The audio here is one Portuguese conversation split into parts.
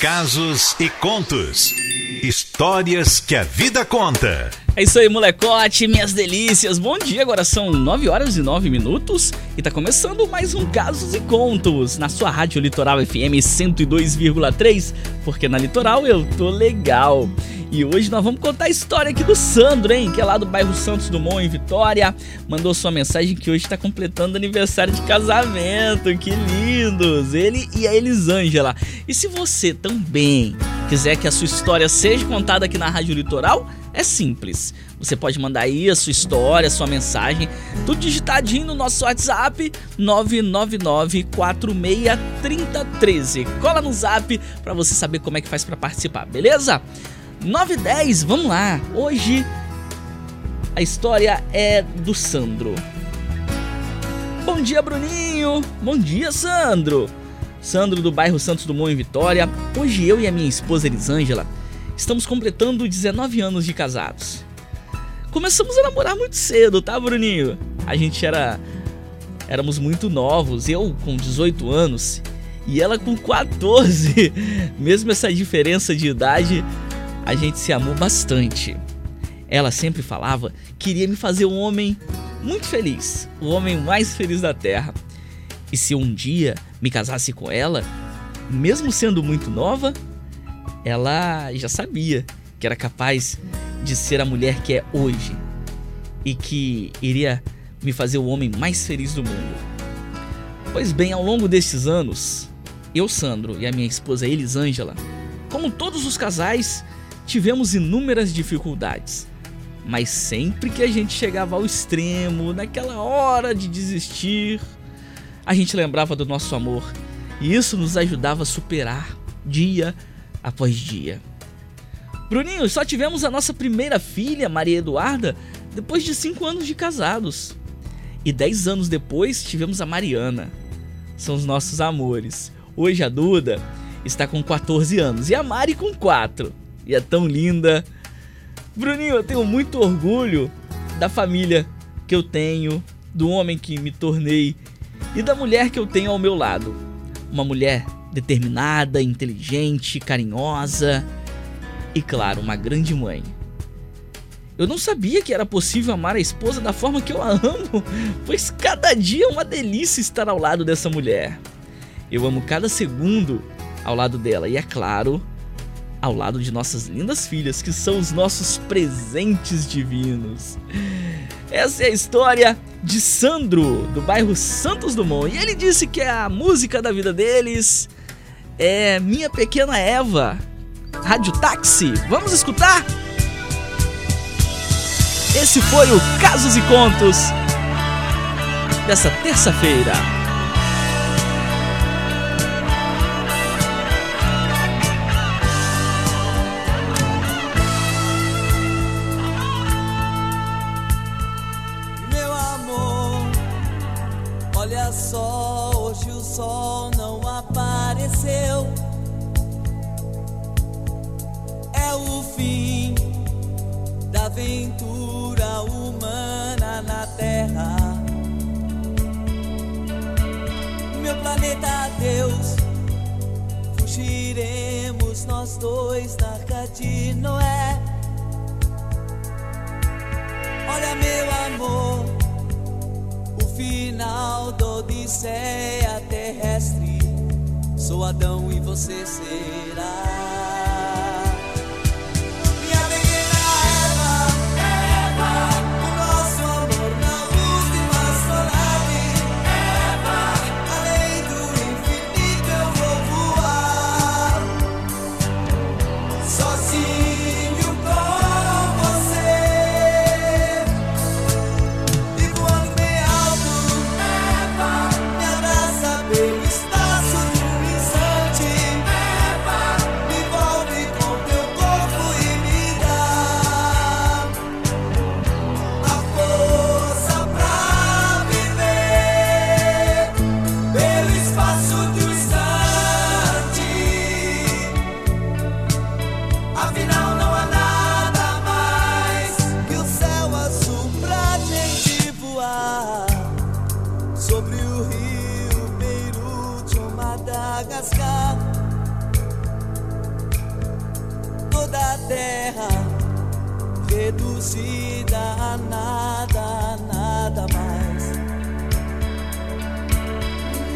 Casos e contos. Histórias que a vida conta. É isso aí, molecote, minhas delícias. Bom dia, agora são 9 horas e 9 minutos e tá começando mais um Casos e Contos na sua Rádio Litoral FM 102,3, porque na Litoral eu tô legal. E hoje nós vamos contar a história aqui do Sandro, hein? Que é lá do bairro Santos Dumont, em Vitória. Mandou sua mensagem que hoje está completando aniversário de casamento. Que lindos! Ele e a Elisângela. E se você também quiser que a sua história seja contada aqui na Rádio Litoral, é simples. Você pode mandar aí a sua história, a sua mensagem, tudo digitadinho no nosso WhatsApp 999463013. Cola no zap para você saber como é que faz para participar, beleza? 9 e 10, vamos lá. Hoje a história é do Sandro. Bom dia, Bruninho. Bom dia, Sandro. Sandro do bairro Santos Dumont em Vitória. Hoje eu e a minha esposa Elisângela estamos completando 19 anos de casados. Começamos a namorar muito cedo, tá, Bruninho? A gente era éramos muito novos, eu com 18 anos e ela com 14. Mesmo essa diferença de idade, a gente se amou bastante. Ela sempre falava que iria me fazer um homem muito feliz, o homem mais feliz da Terra. E se um dia me casasse com ela, mesmo sendo muito nova, ela já sabia que era capaz de ser a mulher que é hoje e que iria me fazer o homem mais feliz do mundo. Pois bem, ao longo destes anos, eu, Sandro, e a minha esposa Elisângela, como todos os casais, tivemos inúmeras dificuldades. Mas sempre que a gente chegava ao extremo, naquela hora de desistir, a gente lembrava do nosso amor e isso nos ajudava a superar dia após dia. Bruninho, só tivemos a nossa primeira filha, Maria Eduarda, depois de cinco anos de casados. E dez anos depois tivemos a Mariana. São os nossos amores. Hoje a Duda está com 14 anos e a Mari com 4 e é tão linda. Bruninho, eu tenho muito orgulho da família que eu tenho, do homem que me tornei e da mulher que eu tenho ao meu lado. Uma mulher determinada, inteligente, carinhosa e, claro, uma grande mãe. Eu não sabia que era possível amar a esposa da forma que eu a amo, pois cada dia é uma delícia estar ao lado dessa mulher. Eu amo cada segundo ao lado dela e, é claro, ao lado de nossas lindas filhas, que são os nossos presentes divinos. Essa é a história de Sandro, do bairro Santos Dumont. E ele disse que a música da vida deles é Minha Pequena Eva, Rádio Táxi. Vamos escutar? Esse foi o Casos e Contos dessa terça-feira. Só, hoje o sol não apareceu. É o fim da aventura humana na Terra. Meu planeta Deus, fugiremos nós dois na arca de Noé. Olha, meu amor final da Odisseia terrestre. Sou Adão e você será. rasgar toda a terra reduzida a nada, nada mais.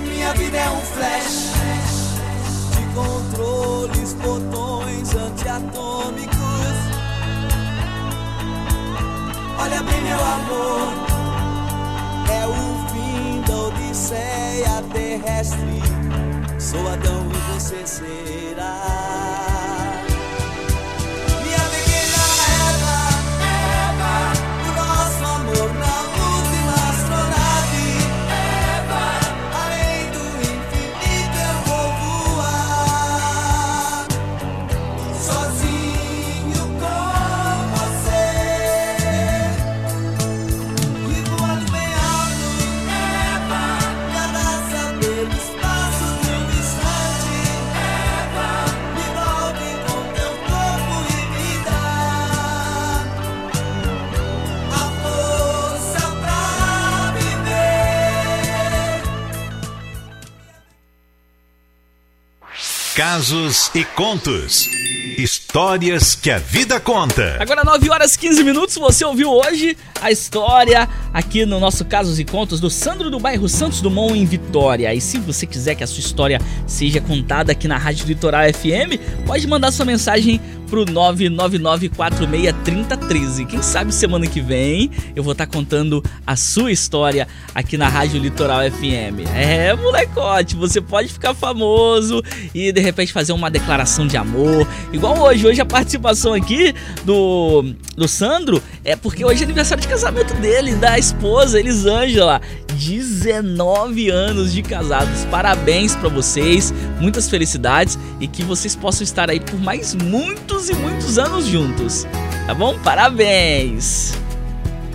Minha vida é um flash de controles, botões antiatômicos. Olha bem, meu amor, é o fim da odisseia terrestre. Sou Adão e você será. Casos e contos. Histórias que a vida conta. Agora 9 horas 15 minutos, você ouviu hoje a história aqui no nosso Casos e Contos do Sandro do bairro Santos Dumont em Vitória. E se você quiser que a sua história seja contada aqui na Rádio Litoral FM, pode mandar sua mensagem pro 999463013. Quem sabe semana que vem eu vou estar contando a sua história aqui na Rádio Litoral FM. É, molecote, você pode ficar famoso e de repente fazer uma declaração de amor. Igual hoje, hoje a participação aqui do, do Sandro é porque hoje é aniversário de casamento dele, da esposa Elisângela. 19 anos de casados. Parabéns pra vocês, muitas felicidades e que vocês possam estar aí por mais muitos e muitos anos juntos. Tá bom? Parabéns!